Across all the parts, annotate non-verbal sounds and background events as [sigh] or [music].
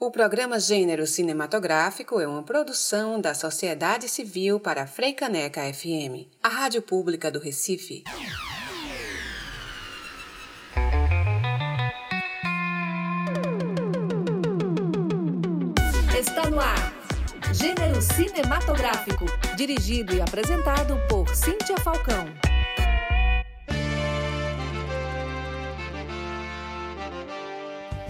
O programa Gênero Cinematográfico é uma produção da Sociedade Civil para a Freicaneca FM, a rádio pública do Recife. Está no ar. Gênero Cinematográfico, dirigido e apresentado por Cíntia Falcão.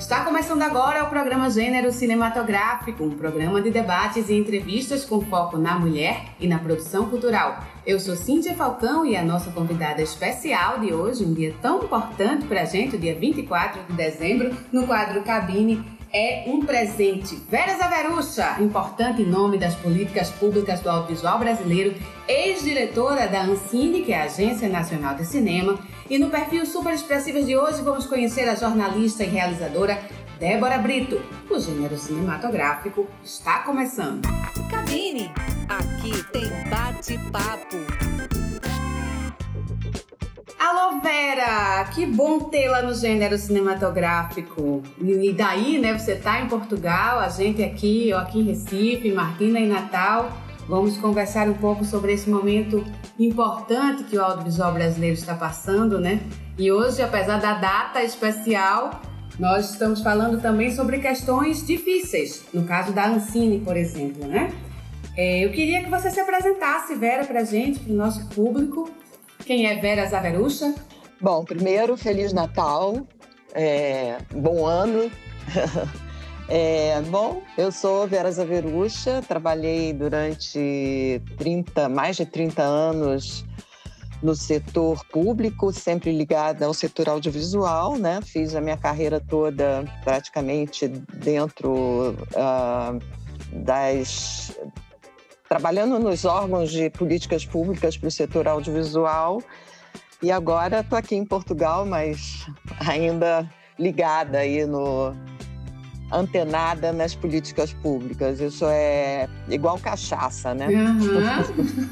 Está começando agora o programa Gênero Cinematográfico, um programa de debates e entrevistas com foco na mulher e na produção cultural. Eu sou Cíntia Falcão e a nossa convidada especial de hoje, um dia tão importante para a gente, o dia 24 de dezembro, no quadro Cabine, é um presente. Vera Zaverucha, importante nome das políticas públicas do audiovisual brasileiro, ex-diretora da Ancine, que é a Agência Nacional de Cinema, e no perfil Super Expressivas de hoje vamos conhecer a jornalista e realizadora Débora Brito. O gênero cinematográfico está começando. Cabine, aqui tem bate-papo. Alô Vera, que bom tê-la no gênero cinematográfico. E daí, né, você tá em Portugal, a gente aqui, eu aqui em Recife, Martina em Natal. Vamos conversar um pouco sobre esse momento importante que o audiovisual brasileiro está passando, né? E hoje, apesar da data especial, nós estamos falando também sobre questões difíceis, no caso da Ancine, por exemplo, né? É, eu queria que você se apresentasse, Vera, para a gente, para o nosso público. Quem é Vera Zaverucha? Bom, primeiro, Feliz Natal, é, bom ano. [laughs] É, bom, eu sou Vera Zaverucha, trabalhei durante 30, mais de 30 anos no setor público, sempre ligada ao setor audiovisual, né? Fiz a minha carreira toda praticamente dentro uh, das trabalhando nos órgãos de políticas públicas para o setor audiovisual. E agora estou aqui em Portugal, mas ainda ligada aí no antenada nas políticas públicas. Isso é igual cachaça, né? Uhum.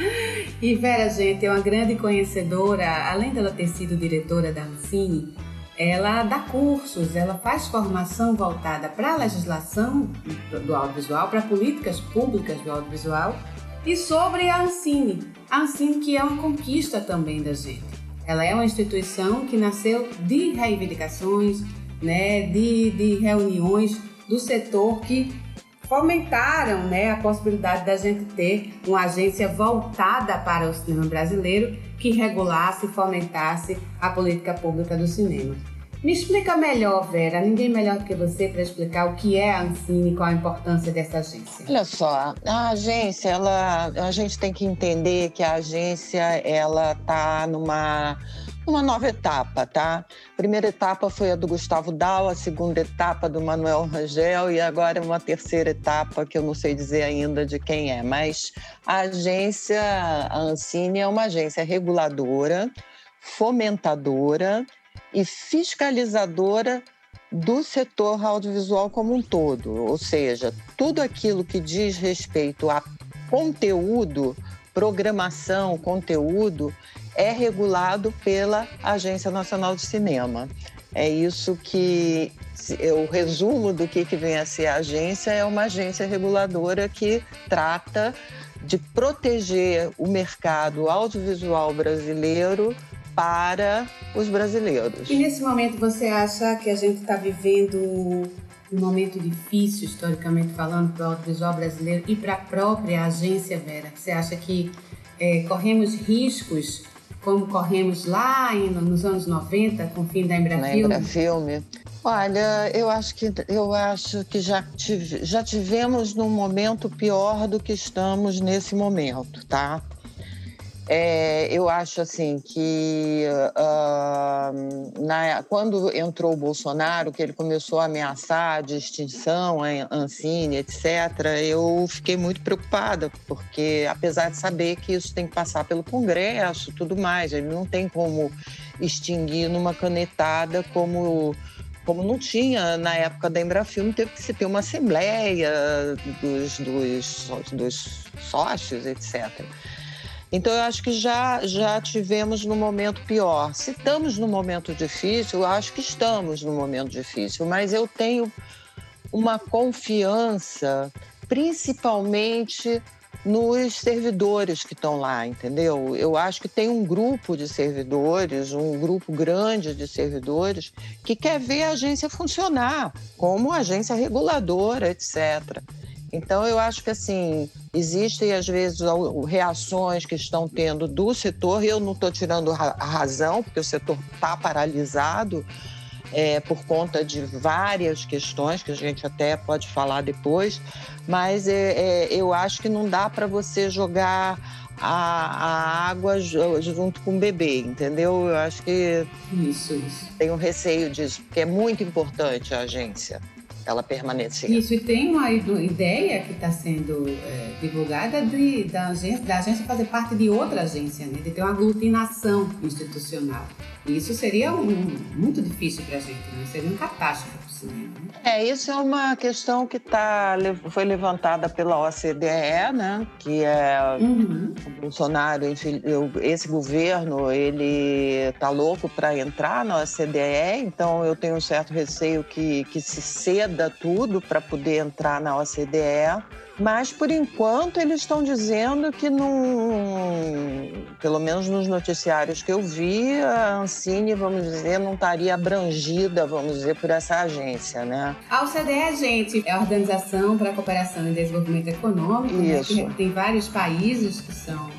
[laughs] e Vera, gente, é uma grande conhecedora, além dela ter sido diretora da Ancine, ela dá cursos, ela faz formação voltada para a legislação do audiovisual, para políticas públicas do audiovisual e sobre a Ancine. A Ancine que é uma conquista também da gente. Ela é uma instituição que nasceu de reivindicações, né, de, de reuniões do setor que fomentaram né, a possibilidade da gente ter uma agência voltada para o cinema brasileiro que regulasse e fomentasse a política pública do cinema. Me explica melhor, Vera, ninguém melhor que você para explicar o que é a Ancine e qual a importância dessa agência. Olha só, a agência, ela, a gente tem que entender que a agência ela está numa uma nova etapa, tá? A primeira etapa foi a do Gustavo Dal, a segunda etapa do Manuel Rangel e agora uma terceira etapa que eu não sei dizer ainda de quem é, mas a agência, a Ancine é uma agência reguladora, fomentadora e fiscalizadora do setor audiovisual como um todo, ou seja, tudo aquilo que diz respeito a conteúdo, programação, conteúdo, é regulado pela Agência Nacional de Cinema. É isso que o resumo do que, que vem a ser a agência é uma agência reguladora que trata de proteger o mercado audiovisual brasileiro para os brasileiros. E nesse momento você acha que a gente está vivendo um momento difícil, historicamente falando, para o audiovisual brasileiro e para a própria agência Vera? Você acha que é, corremos riscos como corremos lá nos anos 90 com o fim da Embrafilme? Embrafilme. Olha, eu acho que eu acho que já, tive, já tivemos num momento pior do que estamos nesse momento, tá? É, eu acho assim que uh, na, quando entrou o Bolsonaro, que ele começou a ameaçar de extinção, a Ancine, etc., eu fiquei muito preocupada, porque apesar de saber que isso tem que passar pelo Congresso tudo mais, ele não tem como extinguir numa canetada como como não tinha na época da Embrafilme, teve que se ter uma assembleia dos, dos, dos sócios, etc. Então, eu acho que já, já tivemos no momento pior. Se estamos no momento difícil, eu acho que estamos no momento difícil, mas eu tenho uma confiança, principalmente nos servidores que estão lá, entendeu? Eu acho que tem um grupo de servidores, um grupo grande de servidores, que quer ver a agência funcionar como agência reguladora, etc. Então, eu acho que, assim, existem, às vezes, reações que estão tendo do setor, e eu não estou tirando a razão, porque o setor está paralisado, é, por conta de várias questões que a gente até pode falar depois, mas é, é, eu acho que não dá para você jogar a, a, água junto com o bebê, entendeu? Eu acho que isso, isso. tenho receio disso, porque é muito importante a agência ela permanecer. Isso, e tem uma ideia que está sendo é, divulgada de, da, agência, da agência fazer parte de outra agência, né? de ter uma aglutinação institucional. E isso seria um, muito difícil para a gente, né? seria uma catástrofe para o cinema. Né? É, isso é uma questão que tá, foi levantada pela OCDE, né? que é uhum. o Bolsonaro, esse governo, ele está louco para entrar na OCDE, então eu tenho um certo receio que, que se ceda tudo para poder entrar na OCDE. Mas, por enquanto, eles estão dizendo que, não, pelo menos nos noticiários que eu vi, a Ancine, vamos dizer, não estaria abrangida, vamos dizer, por essa agência, né? A OCDE, gente, é a Organização para a Cooperação e Desenvolvimento Econômico, Isso. Né? tem vários países que são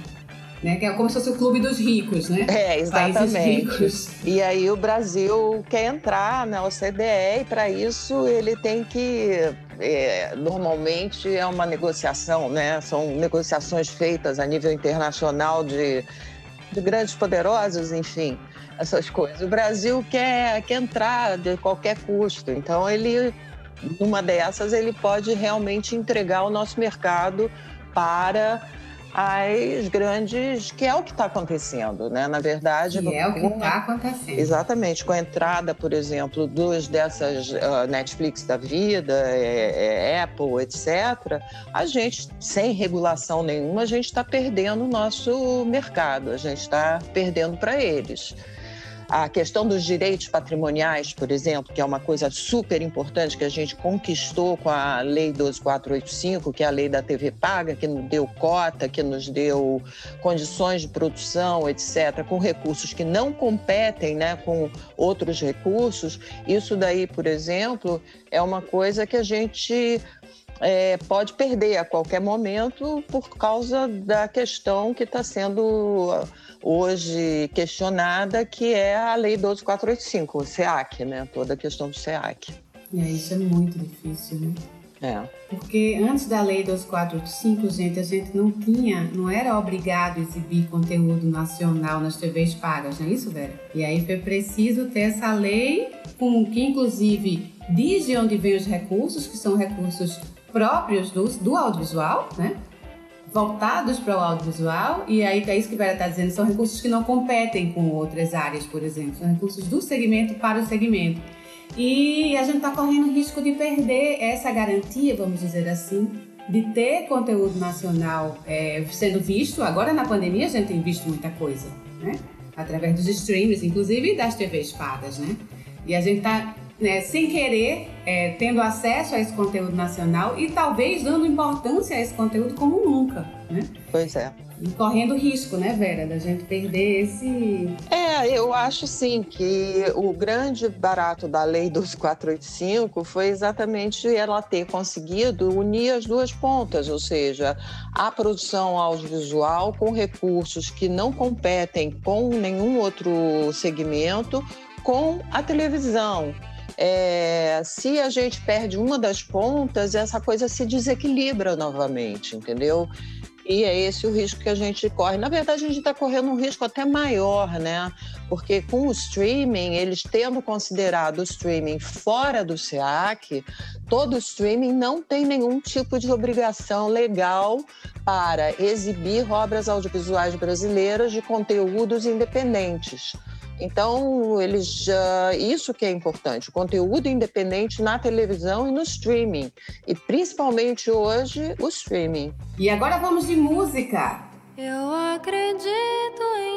né? Que é como se fosse o clube dos ricos, né? É, exatamente. E aí o Brasil quer entrar na OCDE e para isso ele tem que é, normalmente é uma negociação, né? São negociações feitas a nível internacional de, de grandes poderosos, enfim, essas coisas. O Brasil quer, quer entrar de qualquer custo, então ele, numa dessas, ele pode realmente entregar o nosso mercado para as grandes, que é o que está acontecendo, né? Na verdade, que é o que está acontecendo. Exatamente, com a entrada, por exemplo, dos dessas uh, Netflix da vida, é, é, Apple, etc. A gente, sem regulação nenhuma, a gente está perdendo o nosso mercado, a gente está perdendo para eles. A questão dos direitos patrimoniais, por exemplo, que é uma coisa super importante que a gente conquistou com a Lei 12485, que é a lei da TV paga, que nos deu cota, que nos deu condições de produção, etc., com recursos que não competem né, com outros recursos. Isso daí, por exemplo, é uma coisa que a gente é, pode perder a qualquer momento por causa da questão que está sendo hoje questionada, que é a Lei 12485, o SEAC, né? Toda a questão do SEAC. É, isso é muito difícil, né? É. Porque antes da Lei 2485, gente, a gente não tinha, não era obrigado a exibir conteúdo nacional nas TVs pagas, não é isso, Vera? E aí foi preciso ter essa lei, com, que inclusive diz de onde vêm os recursos, que são recursos próprios do, do audiovisual, né? Voltados para o audiovisual, e aí é isso que Vera está dizendo, são recursos que não competem com outras áreas, por exemplo, são recursos do segmento para o segmento. E a gente está correndo risco de perder essa garantia, vamos dizer assim, de ter conteúdo nacional é, sendo visto. Agora na pandemia a gente tem visto muita coisa, né? Através dos streams, inclusive das TVs pagas, né? E a gente está né, sem querer, é, tendo acesso a esse conteúdo nacional e talvez dando importância a esse conteúdo como nunca, né? Pois é. E correndo risco, né, Vera, da gente perder esse. É, eu acho sim que o grande barato da Lei 12485 foi exatamente ela ter conseguido unir as duas pontas, ou seja, a produção audiovisual com recursos que não competem com nenhum outro segmento com a televisão. É, se a gente perde uma das pontas, essa coisa se desequilibra novamente, entendeu? E é esse o risco que a gente corre. Na verdade, a gente está correndo um risco até maior, né? Porque com o streaming, eles tendo considerado o streaming fora do SEAC, todo streaming não tem nenhum tipo de obrigação legal para exibir obras audiovisuais brasileiras de conteúdos independentes. Então, eles já, isso que é importante, o conteúdo independente na televisão e no streaming. E principalmente hoje, o streaming. E agora vamos de música. Eu acredito em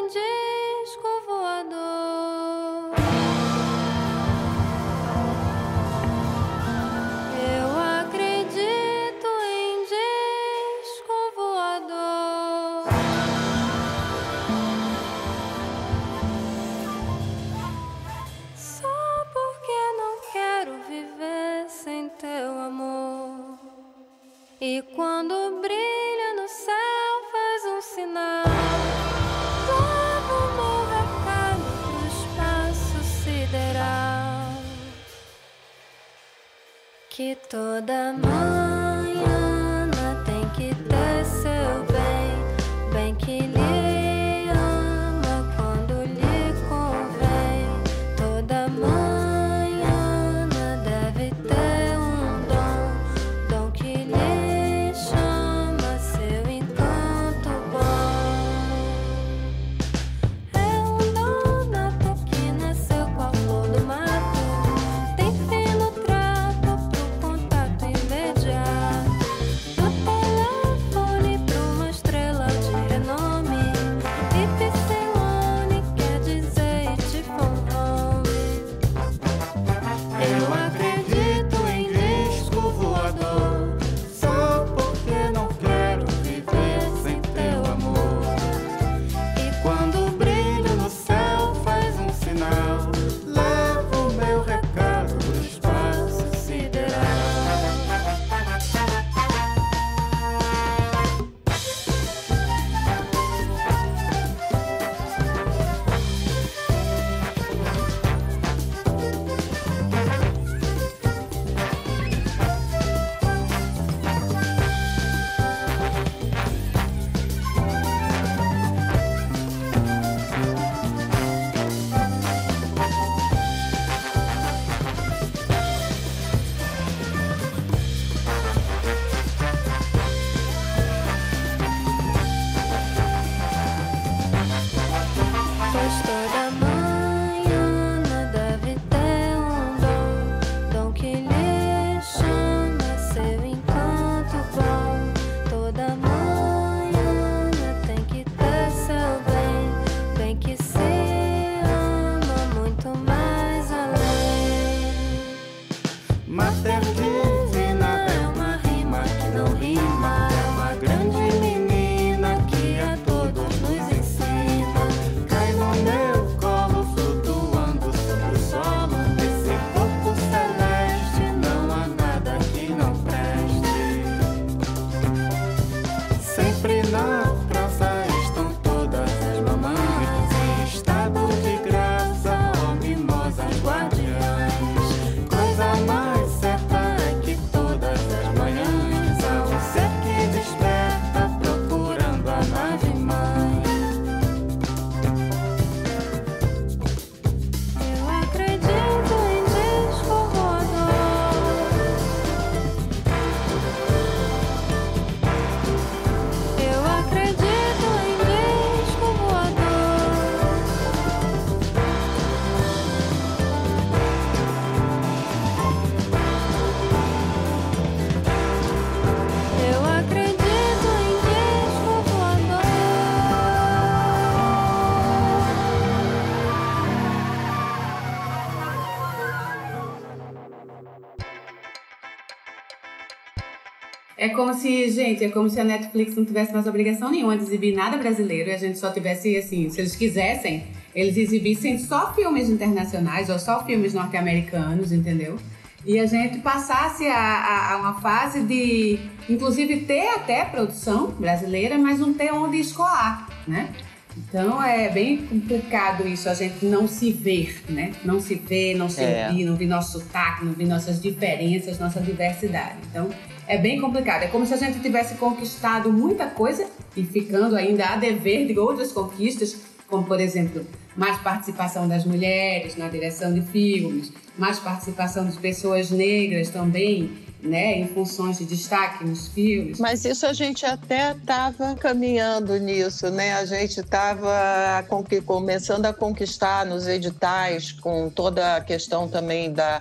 como se, gente, é como se a Netflix não tivesse mais obrigação nenhuma de exibir nada brasileiro e a gente só tivesse, assim, se eles quisessem, eles exibissem só filmes internacionais ou só filmes norte-americanos, entendeu? E a gente passasse a, a- a uma fase de, inclusive, ter até produção brasileira, mas não ter onde escoar, né? Então é bem complicado isso, a gente não se ver, né? Não se ver, não se É. ouvir, não ver nosso sotaque, não ver nossas diferenças, nossa diversidade. Então é bem complicado. É como se a gente tivesse conquistado muita coisa e ficando ainda a dever de outras conquistas, como por exemplo, mais participação das mulheres na direção de filmes, mais participação de pessoas negras também, né, em funções de destaque nos filmes. Mas isso a gente até estava caminhando nisso, né? A gente estava começando a conquistar nos editais com toda a questão também da,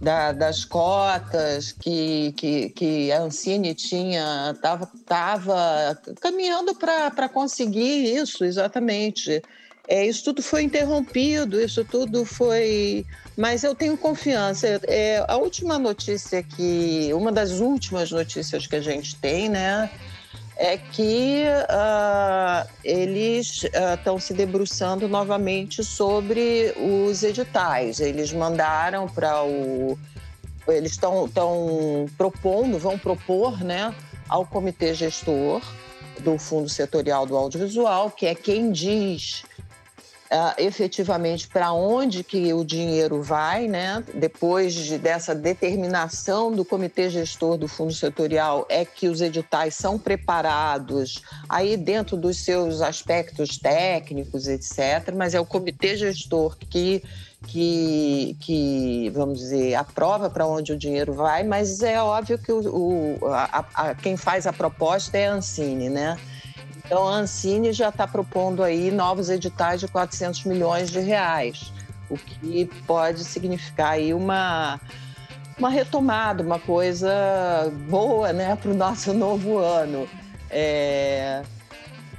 da- das cotas que, que, que a Ancine tinha, estava tava caminhando para conseguir isso, exatamente. É, isso tudo foi interrompido, isso tudo foi. Mas eu tenho confiança. É, a última notícia que. Uma das últimas notícias que a gente tem, né? É que ah, eles estão se debruçando novamente sobre os editais. Eles mandaram para o eles estão propondo, vão propor, né, ao comitê gestor do Fundo Setorial do Audiovisual, que é quem diz uh, efetivamente para onde que o dinheiro vai, né? Depois de, dessa determinação do comitê gestor do fundo setorial, é que os editais são preparados aí dentro dos seus aspectos técnicos, etc. Mas é o comitê gestor que que, que, vamos dizer, aprova para onde o dinheiro vai, mas é óbvio que o, o a, a, quem faz a proposta é a Ancine, né? Então, a Ancine já está propondo aí novos editais de 400 milhões de reais, o que pode significar aí uma, uma retomada, uma coisa boa né, para o nosso [laughs] novo ano. É,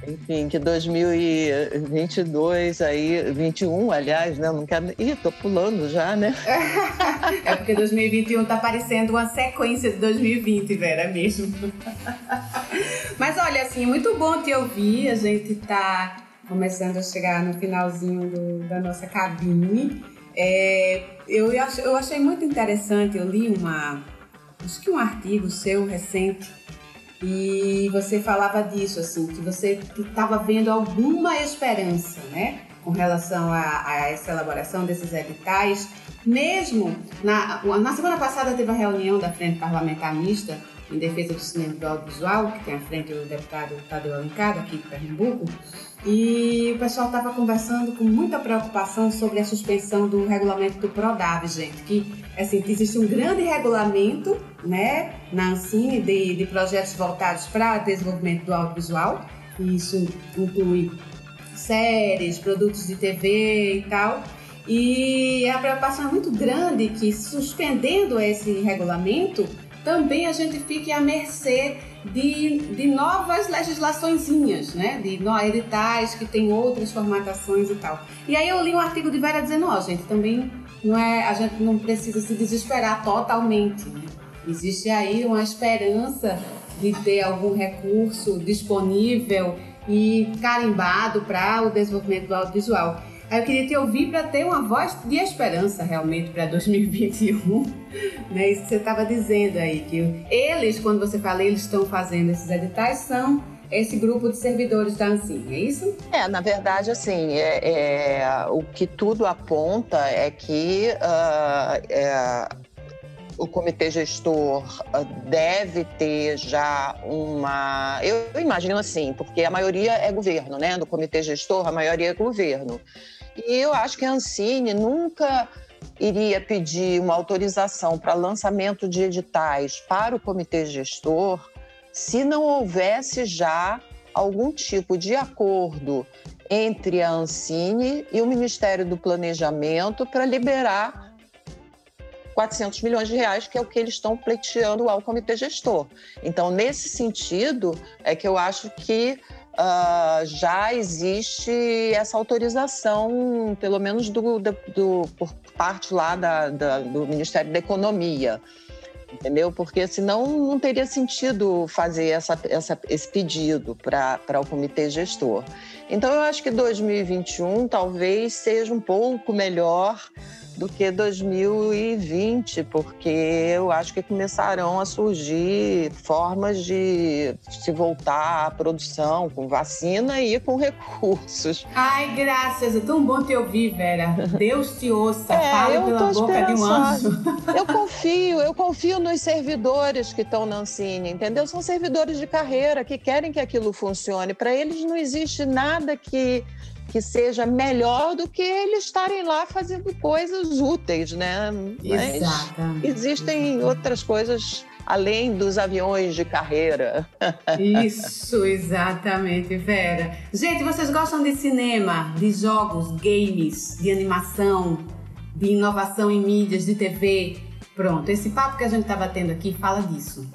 enfim, que 2022 aí, 21, aliás, né? Não quero. Ih, tô pulando já, né? [laughs] é porque 2021 tá parecendo uma sequência de 2020, Vera, mesmo. [laughs] Mas olha, assim, muito bom te ouvir. A gente tá começando a chegar no finalzinho do, da nossa cabine. É, eu, eu achei muito interessante, eu li uma, acho que um artigo seu recente e você falava disso, assim, que você estava vendo alguma esperança, né? Com relação a, a, essa elaboração desses editais. Mesmo na, na semana passada teve a reunião da Frente Parlamentar Mista em defesa do cinema do audiovisual, que tem à frente o deputado Tadeu Alencar, aqui de Pernambuco, e o pessoal estava conversando com muita preocupação sobre a suspensão do regulamento do PRODAV, gente, que assim, existe um grande regulamento né, na Ancine de, de projetos voltados para desenvolvimento do audiovisual, e isso inclui séries, produtos de TV e tal, e a preocupação é muito grande que suspendendo esse regulamento, também a gente fique à mercê de, de novas legislaçõezinhas, né? De editais que tem outras formatações e tal. E aí eu li um artigo de Vera dizendo, ó, gente, também não é, a gente não precisa se desesperar totalmente, né? Existe aí uma esperança de ter algum recurso disponível e carimbado para o desenvolvimento do audiovisual. Eu queria te ouvir para ter uma voz de esperança realmente para 2021, [laughs] né? Isso que você estava dizendo aí, que eles, quando você fala eles estão fazendo esses editais, são esse grupo de servidores da Ancine, é isso? É, na verdade, assim, é, é o que tudo aponta é que uh, é, o comitê gestor ah, deve ter já uma. Eu imagino assim, porque a maioria é governo, né? Do comitê gestor, a maioria é governo. E eu acho que a Ancine nunca iria pedir uma autorização para lançamento de editais para o comitê gestor se não houvesse já algum tipo de acordo entre a Ancine e o Ministério do Planejamento para liberar 400 milhões de reais, que é o que eles estão pleiteando ao comitê gestor. Então, nesse sentido, é que eu acho que uh, já existe essa autorização, pelo menos do, do, do por parte lá da, da, do Ministério da Economia entendeu? Porque senão não teria sentido fazer essa, essa, esse pedido para o comitê gestor. Então, eu acho que 2021 talvez seja um pouco melhor do que 2020, porque eu acho que começarão a surgir formas de se voltar à produção com vacina e com recursos. Ai, graças, é tão bom te ouvir, Vera. Deus te ouça, é, fala pela boca de um anjo. Eu confio, eu confio nos servidores que estão na Ancine, entendeu? São servidores de carreira que querem que aquilo funcione. Para eles não existe nada que que seja melhor do que eles estarem lá fazendo coisas úteis, né? Mas Exatamente. existem outras coisas além dos aviões de carreira. Isso, [laughs] exatamente, Vera. Gente, vocês gostam de cinema, de jogos, games, de animação, de inovação em mídias, de TV? Pronto, esse papo que a gente estava tendo aqui fala disso.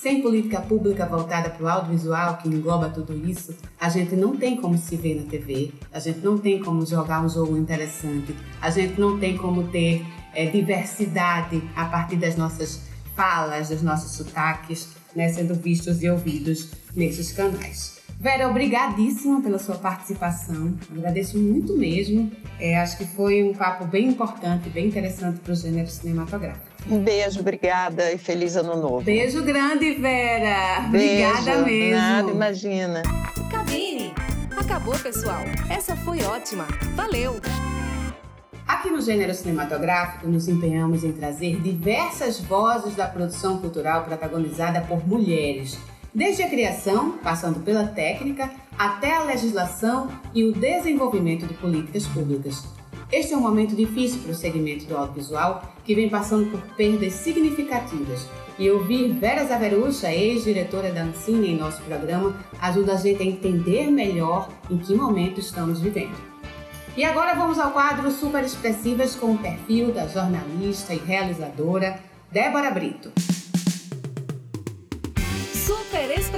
Sem política pública voltada para o audiovisual, que engloba tudo isso, a gente não tem como se ver na TV, a gente não tem como jogar um jogo interessante, a gente não tem como ter é, diversidade a partir das nossas falas, dos nossos sotaques, né, sendo vistos e ouvidos nesses canais. Vera, obrigadíssima pela sua participação. Agradeço muito mesmo. É, acho que foi um papo bem importante, bem interessante para o gênero cinematográfico. Um beijo, obrigada e feliz ano novo. Beijo grande, Vera. Beijo, Obrigada mesmo. Nada, imagina. Cabine! Acabou, pessoal. Essa foi ótima. Valeu! Aqui no gênero cinematográfico, nos empenhamos em trazer diversas vozes da produção cultural protagonizada por mulheres desde a criação, passando pela técnica, até a legislação e o desenvolvimento de políticas públicas. Este é um momento difícil para o segmento do audiovisual, que vem passando por perdas significativas. E ouvir Vera Zaverucha, ex-diretora da Ancine, em nosso programa, ajuda a gente a entender melhor em que momento estamos vivendo. E agora vamos ao quadro Super Expressivas com o perfil da jornalista e realizadora Débora Brito.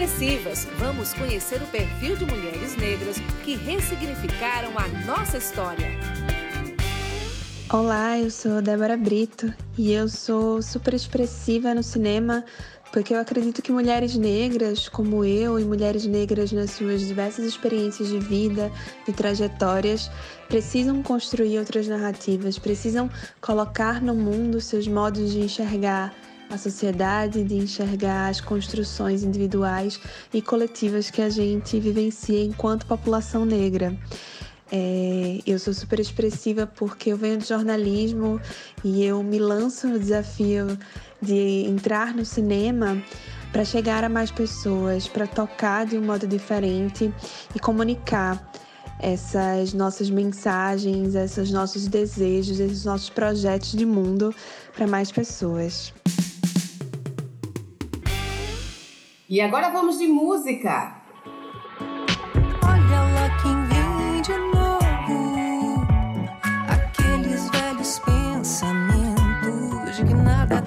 Expressivas, vamos conhecer o perfil de mulheres negras que ressignificaram a nossa história. Olá, eu sou Débora Brito e eu sou super expressiva no cinema porque eu acredito que mulheres negras, como eu, e mulheres negras nas suas diversas experiências de vida e trajetórias, precisam construir outras narrativas, precisam colocar no mundo seus modos de enxergar a sociedade, de enxergar as construções individuais e coletivas que a gente vivencia enquanto população negra. É, eu sou super expressiva porque eu venho de jornalismo e eu me lanço no desafio de entrar no cinema para chegar a mais pessoas, para tocar de um modo diferente e comunicar essas nossas mensagens, esses nossos desejos, esses nossos projetos de mundo para mais pessoas. E agora vamos de música. Olha lá quem vem de novo. Aqueles velhos pensamentos de que nada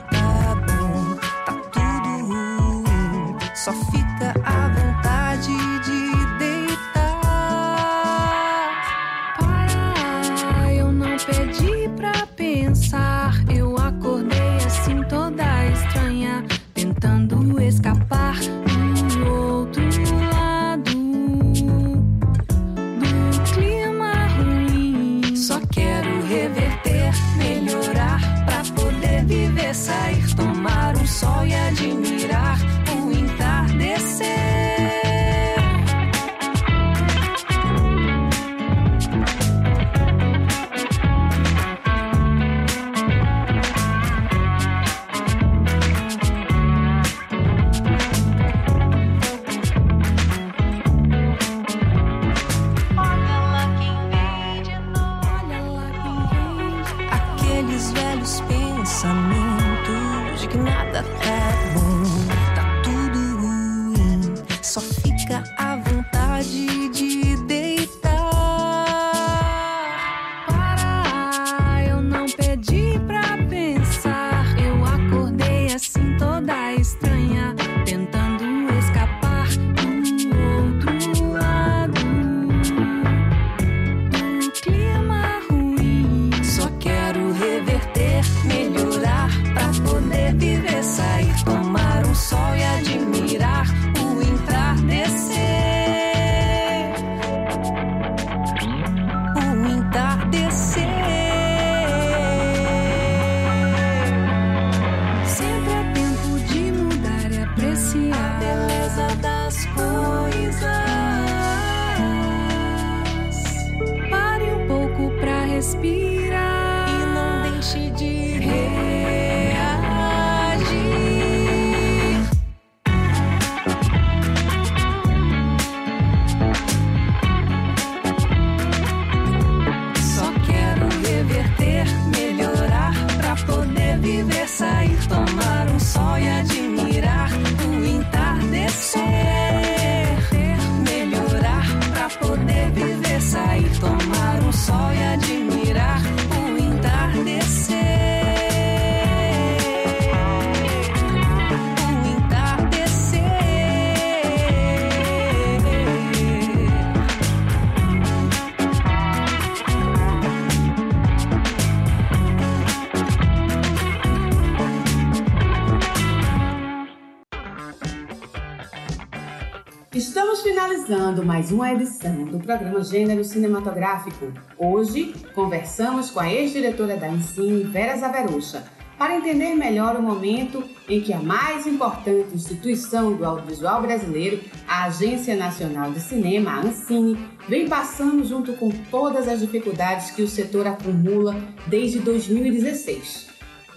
mais uma edição do programa Gênero Cinematográfico. Hoje, conversamos com a ex-diretora da Ensine, Vera Zaverucha, para entender melhor o momento em que a mais importante instituição do audiovisual brasileiro, a Agência Nacional de Cinema, a Ancine, vem passando junto com todas as dificuldades que o setor acumula desde 2016.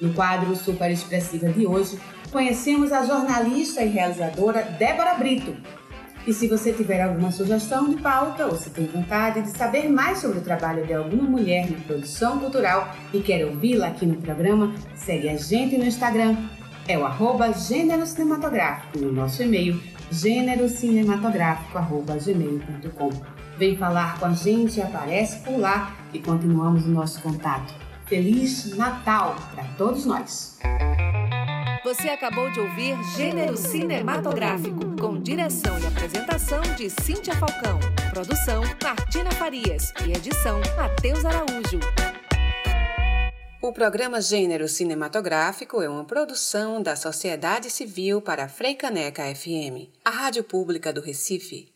No quadro Super Expressiva de hoje, conhecemos a jornalista e realizadora Débora Brito, e se você tiver alguma sugestão de pauta ou se tem vontade de saber mais sobre o trabalho de alguma mulher na produção cultural e quer ouvi-la aqui no programa, segue a gente no Instagram. É o arroba Gênero Cinematográfico no nosso e-mail gênerocinematográfico.gmail.com. Vem falar com a gente aparece por lá e continuamos o nosso contato. Feliz Natal para todos nós! Você acabou de ouvir Gênero Cinematográfico, com direção e apresentação de Cíntia Falcão. Produção Martina Farias e edição Matheus Araújo. O programa Gênero Cinematográfico é uma produção da Sociedade Civil para Freicaneca FM, a rádio pública do Recife.